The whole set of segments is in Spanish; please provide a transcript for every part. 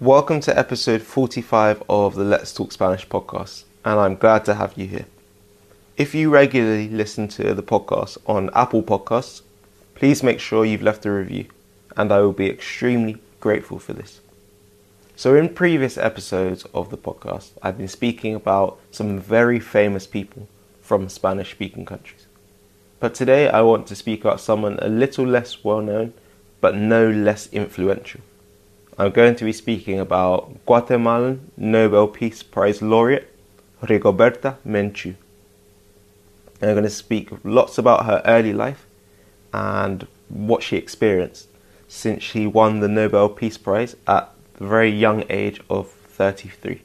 Welcome to episode 45 of the Let's Talk Spanish podcast, and I'm glad to have you here. If you regularly listen to the podcast on Apple Podcasts, please make sure you've left a review, and I will be extremely grateful for this. So, in previous episodes of the podcast, I've been speaking about some very famous people from Spanish speaking countries. But today I want to speak about someone a little less well known, but no less influential. I'm going to be speaking about Guatemalan Nobel Peace Prize laureate Rigoberta Menchú. I'm going to speak lots about her early life and what she experienced since she won the Nobel Peace Prize at the very young age of 33.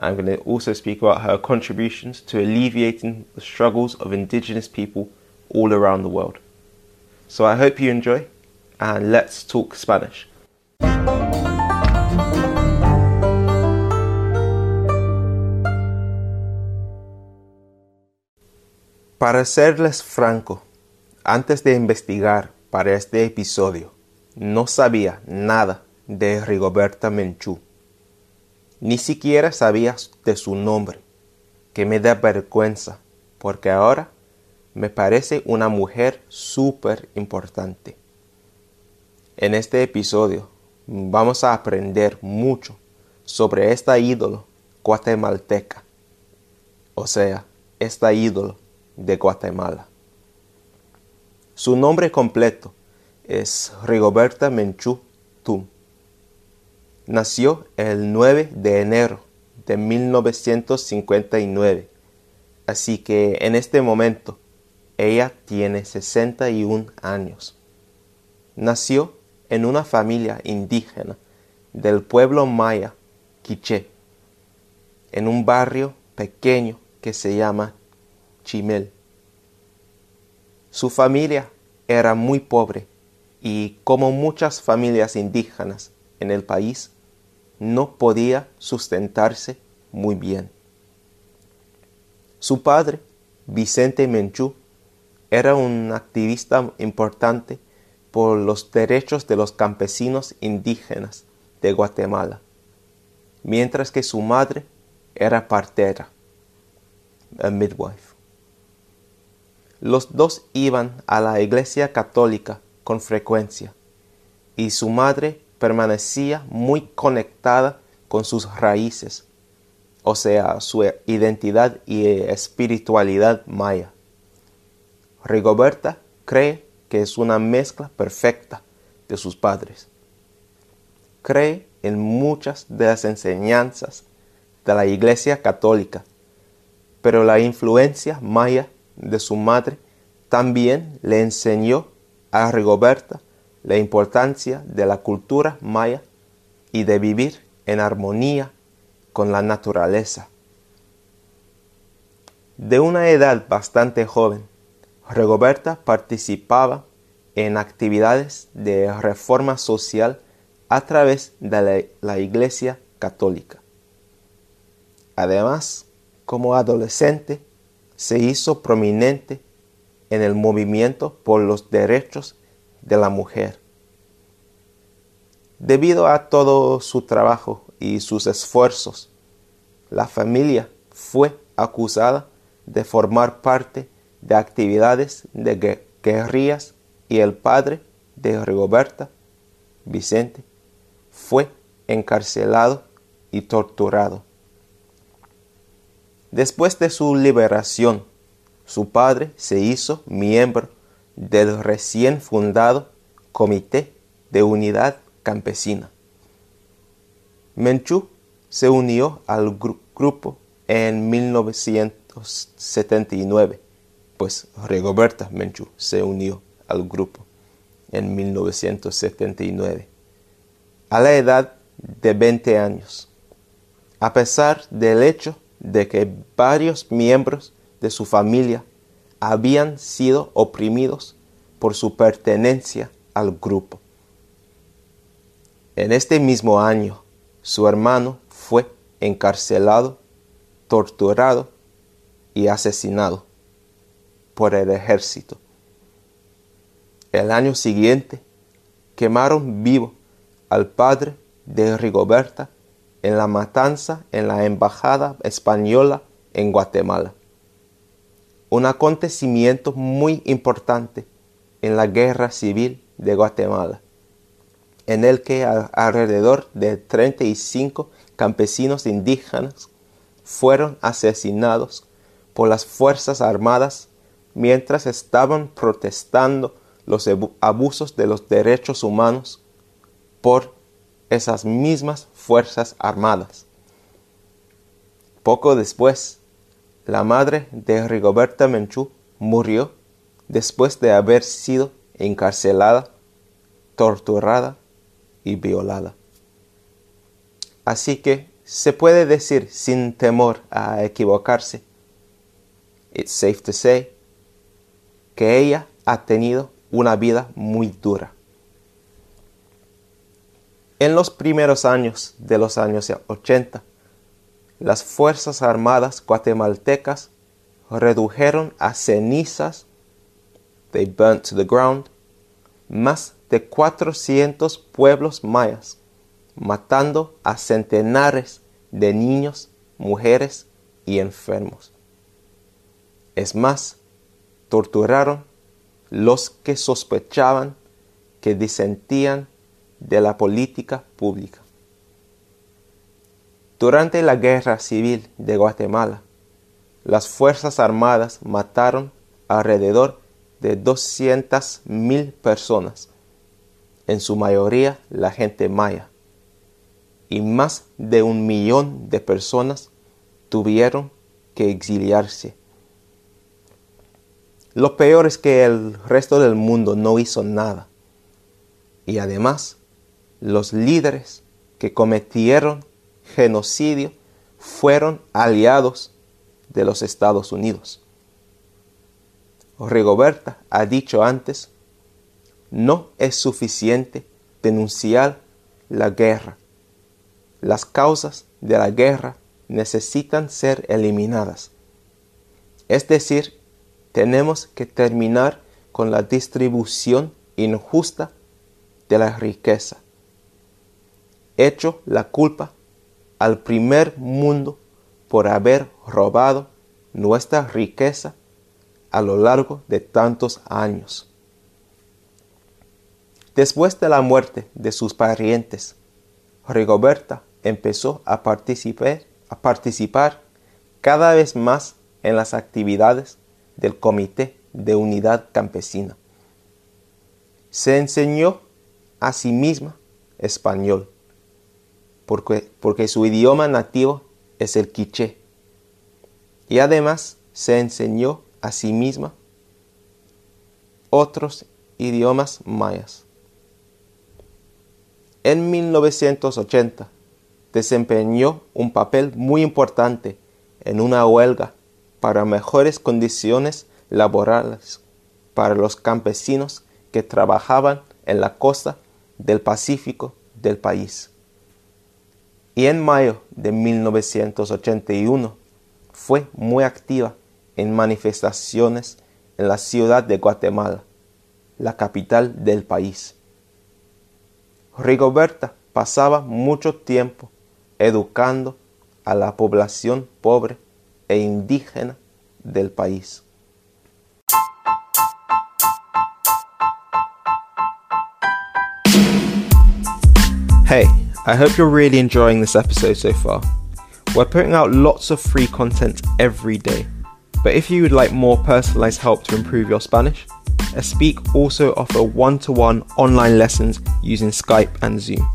I'm going to also speak about her contributions to alleviating the struggles of indigenous people all around the world. So I hope you enjoy, and let's talk Spanish. Para serles franco, antes de investigar para este episodio, no sabía nada de Rigoberta Menchú. Ni siquiera sabía de su nombre, que me da vergüenza, porque ahora me parece una mujer súper importante. En este episodio vamos a aprender mucho sobre esta ídolo guatemalteca, o sea, esta ídolo de Guatemala. Su nombre completo es Rigoberta Menchú Tum. Nació el 9 de enero de 1959, así que en este momento ella tiene 61 años. Nació en una familia indígena del pueblo maya Quiché, en un barrio pequeño que se llama Chimel. Su familia era muy pobre y como muchas familias indígenas en el país, no podía sustentarse muy bien. Su padre, Vicente Menchú, era un activista importante por los derechos de los campesinos indígenas de Guatemala, mientras que su madre era partera, a midwife. Los dos iban a la iglesia católica con frecuencia y su madre permanecía muy conectada con sus raíces, o sea, su identidad y espiritualidad maya. Rigoberta cree que es una mezcla perfecta de sus padres. Cree en muchas de las enseñanzas de la Iglesia Católica, pero la influencia maya de su madre también le enseñó a Rigoberta la importancia de la cultura maya y de vivir en armonía con la naturaleza. De una edad bastante joven, Rigoberta participaba en actividades de reforma social a través de la, Iglesia Católica. Además, como adolescente, se hizo prominente en el movimiento por los derechos de la mujer. Debido a todo su trabajo y sus esfuerzos, la familia fue acusada de formar parte de actividades de guerrillas y el padre de Rigoberta, Vicente, fue encarcelado y torturado. Después de su liberación, su padre se hizo miembro del recién fundado Comité de Unidad Campesina. Menchú se unió al grupo en 1979, pues Rigoberta Menchú se unió al grupo en 1979, a la edad de 20 años, a pesar del hecho de que varios miembros de su familia habían sido oprimidos por su pertenencia al grupo. En este mismo año, su hermano fue encarcelado, torturado y asesinado por el ejército. El año siguiente, quemaron vivo al padre de Rigoberta en la matanza en la Embajada Española en Guatemala. Un acontecimiento muy importante en la Guerra Civil de Guatemala, en el que alrededor de 35 campesinos indígenas fueron asesinados por las Fuerzas Armadas mientras estaban protestando los abusos de los derechos humanos por esas mismas Fuerzas Armadas. Poco después, la madre de Rigoberta Menchú murió después de haber sido encarcelada, torturada y violada. Así que se puede decir sin temor a equivocarse, it's safe to say, que ella ha tenido una vida muy dura. En los primeros años de los años 80, las Fuerzas Armadas guatemaltecas redujeron a cenizas, they burnt to the ground, más de 400 pueblos mayas, matando a centenares de niños, mujeres y enfermos. Es más, torturaron los que sospechaban que disentían de la política pública. Durante la Guerra Civil de Guatemala, las Fuerzas Armadas mataron alrededor de 200.000 personas, en su mayoría la gente maya, y más de un millón de personas tuvieron que exiliarse. Lo peor es que el resto del mundo no hizo nada. Y además, los líderes que cometieron genocidio fueron aliados de los Estados Unidos. Rigoberta ha dicho antes, no es suficiente denunciar la guerra. Las causas de la guerra necesitan ser eliminadas. Es decir, tenemos que terminar con la distribución injusta de la riqueza hecho la culpa al primer mundo por haber robado nuestra riqueza a lo largo de tantos años. Después de la muerte de sus parientes, Rigoberta empezó a participar, a participar cada vez más en las actividades del Comité de Unidad Campesina. Se enseñó a sí misma español porque, su idioma nativo es el quiché. Y además se enseñó a sí misma otros idiomas mayas. En 1980 desempeñó un papel muy importante en una huelga para mejores condiciones laborales para los campesinos que trabajaban en la costa del Pacífico del país y en mayo de 1981 fue muy activa en manifestaciones en la ciudad de Guatemala, la capital del país. Rigoberta pasaba mucho tiempo educando a la población pobre e indígena del país. Hey, I hope you're really enjoying this episode so far. We're putting out lots of free content every day, but if you would like more personalized help to improve your Spanish, Espeak also offer one to one online lessons using Skype and Zoom.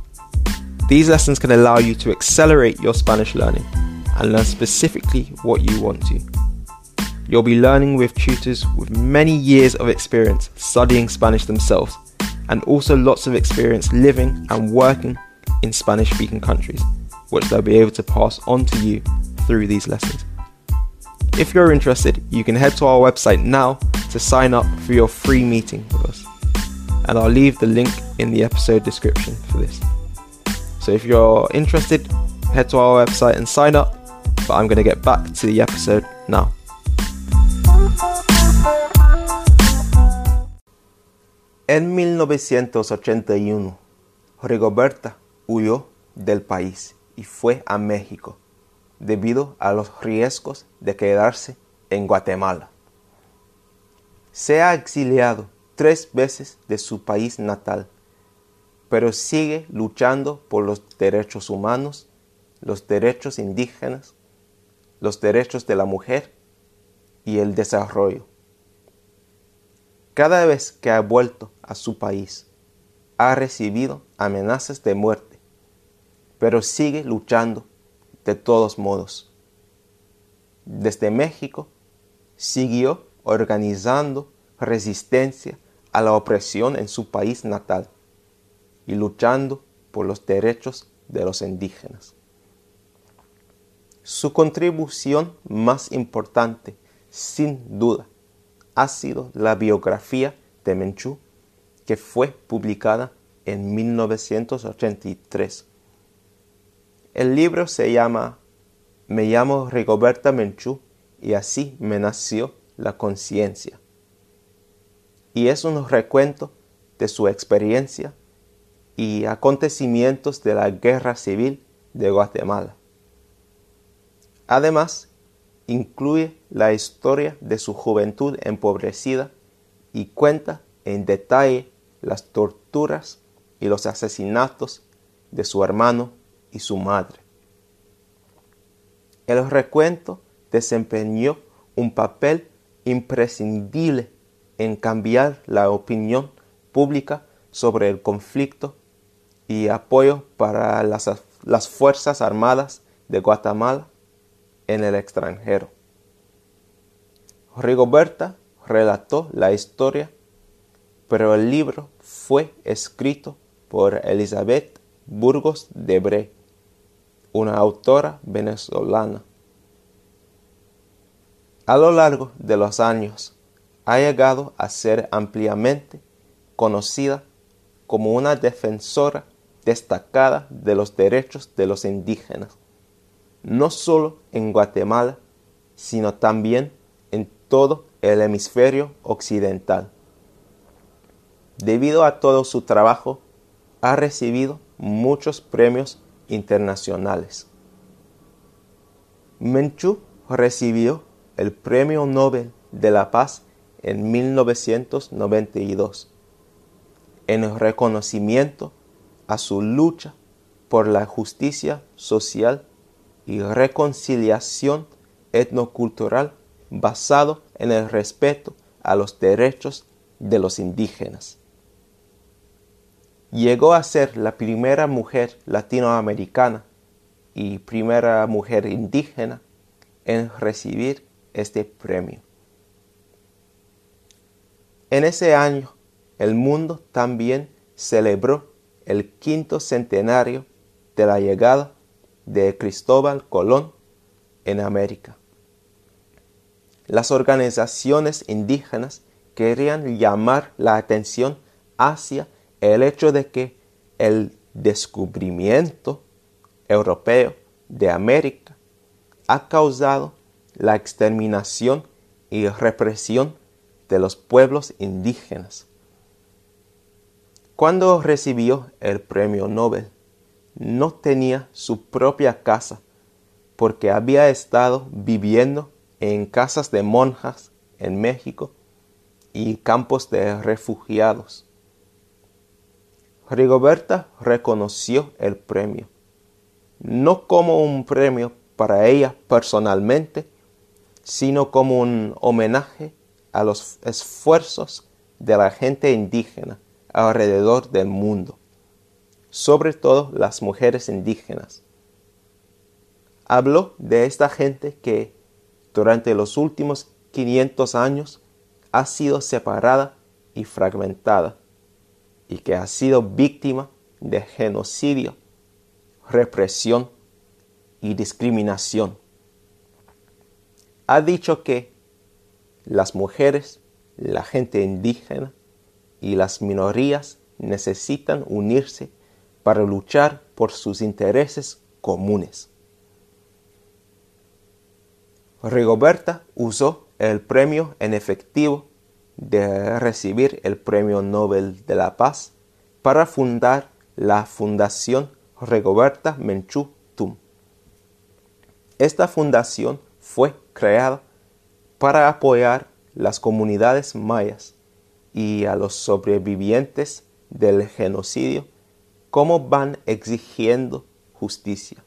These lessons can allow you to accelerate your Spanish learning and learn specifically what you want to. You'll be learning with tutors with many years of experience studying Spanish themselves and also lots of experience living and working in Spanish speaking countries, which they'll be able to pass on to you through these lessons. If you're interested, you can head to our website now to sign up for your free meeting with us. And I'll leave the link in the episode description for this. So if you're interested, head to our website and sign up. But I'm going to get back to the episode now. En 1981, Rigoberta huyó del país y fue a México debido a los riesgos de quedarse en Guatemala. Se ha exiliado tres veces de su país natal, pero sigue luchando por los derechos humanos, los derechos indígenas, los derechos de la mujer y el desarrollo. Cada vez que ha vuelto a su país, ha recibido amenazas de muerte, pero sigue luchando de todos modos. Desde México siguió organizando resistencia a la opresión en su país natal y luchando por los derechos de los indígenas. Su contribución más importante, sin duda, ha sido la biografía de Menchú, que fue publicada en 1983 el libro se llama Me llamo Rigoberta Menchú y así me nació la conciencia. Y es un recuento de su experiencia y acontecimientos de la guerra civil de Guatemala. Además, incluye la historia de su juventud empobrecida y cuenta en detalle las torturas y los asesinatos de su hermano y su madre. El recuento desempeñó un papel imprescindible en cambiar la opinión pública sobre el conflicto y apoyo para las, las Fuerzas Armadas de Guatemala en el extranjero. Rigoberta relató la historia, pero el libro fue escrito por Elizabeth Burgos de Bre una autora venezolana. A lo largo de los años ha llegado a ser ampliamente conocida como una defensora destacada de los derechos de los indígenas, no solo en Guatemala, sino también en todo el hemisferio occidental. Debido a todo su trabajo, ha recibido muchos premios internacionales. Menchú recibió el Premio Nobel de la Paz en 1992 en reconocimiento a su lucha por la justicia social y reconciliación etnocultural basado en el respeto a los derechos de los indígenas llegó a ser la primera mujer latinoamericana y primera mujer indígena en recibir este premio. En ese año, el mundo también celebró el quinto centenario de la llegada de Cristóbal Colón en América. Las organizaciones indígenas querían llamar la atención hacia el hecho de que el descubrimiento europeo de América ha causado la exterminación y represión de los pueblos indígenas. Cuando recibió el premio Nobel, no tenía su propia casa porque había estado viviendo en casas de monjas en México y campos de refugiados. Rigoberta reconoció el premio, no como un premio para ella personalmente, sino como un homenaje a los esfuerzos de la gente indígena alrededor del mundo, sobre todo las mujeres indígenas. Habló de esta gente que durante los últimos 500 años ha sido separada y fragmentada y que ha sido víctima de genocidio, represión y discriminación. Ha dicho que las mujeres, la gente indígena y las minorías necesitan unirse para luchar por sus intereses comunes. Rigoberta usó el premio en efectivo de recibir el Premio Nobel de la Paz para fundar la Fundación Regoberta Menchú Tum. Esta fundación fue creada para apoyar las comunidades mayas y a los sobrevivientes del genocidio como van exigiendo justicia.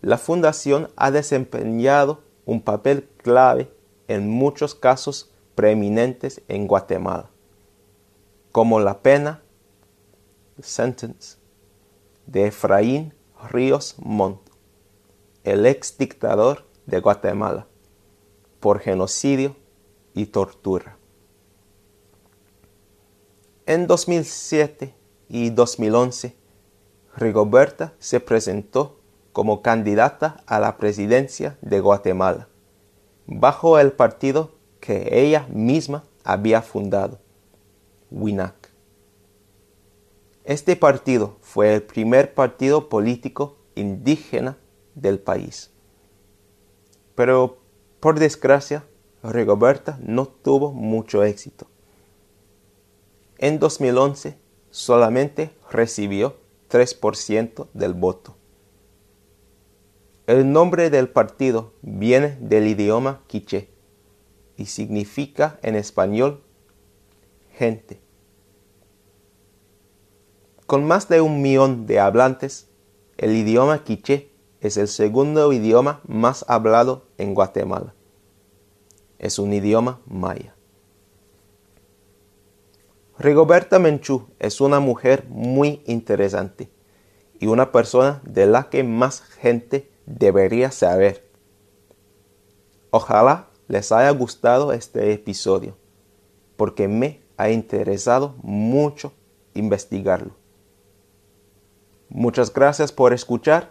La fundación ha desempeñado un papel clave en muchos casos preeminentes en Guatemala, como la pena sentence de Efraín Ríos Montt, el ex dictador de Guatemala, por genocidio y tortura. En 2007 y 2011, Rigoberta se presentó como candidata a la presidencia de Guatemala, bajo el partido que ella misma había fundado, WINAC. Este partido fue el primer partido político indígena del país. Pero, por desgracia, Rigoberta no tuvo mucho éxito. En 2011 solamente recibió 3% del voto. El nombre del partido viene del idioma quiché y significa en español gente. Con más de un millón de hablantes, el idioma quiché es el segundo idioma más hablado en Guatemala. Es un idioma maya. Rigoberta Menchú es una mujer muy interesante y una persona de la que más gente debería saber. Ojalá les haya gustado este episodio, porque me ha interesado mucho investigarlo. Muchas gracias por escuchar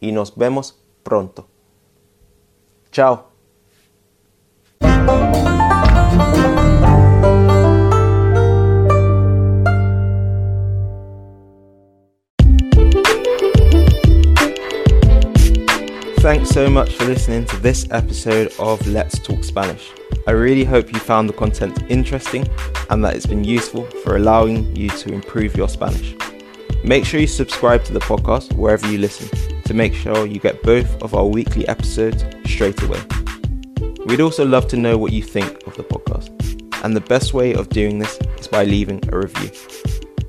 y nos vemos pronto. Chao. So much for listening to this episode of Let's Talk Spanish. I really hope you found the content interesting and that it's been useful for allowing you to improve your Spanish. Make sure you subscribe to the podcast wherever you listen to make sure you get both of our weekly episodes straight away. We'd also love to know what you think of the podcast, and the best way of doing this is by leaving a review.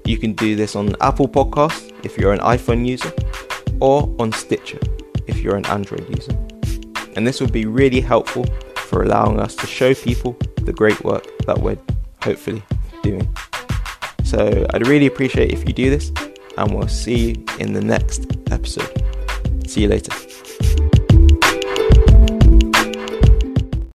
You can do this on Apple Podcasts if you're an iPhone user, or on Stitcher if you're an Android user. And this would be really helpful for allowing us to show people the great work that we're hopefully doing. So I'd really appreciate if you do this and we'll see you in the next episode. See you later.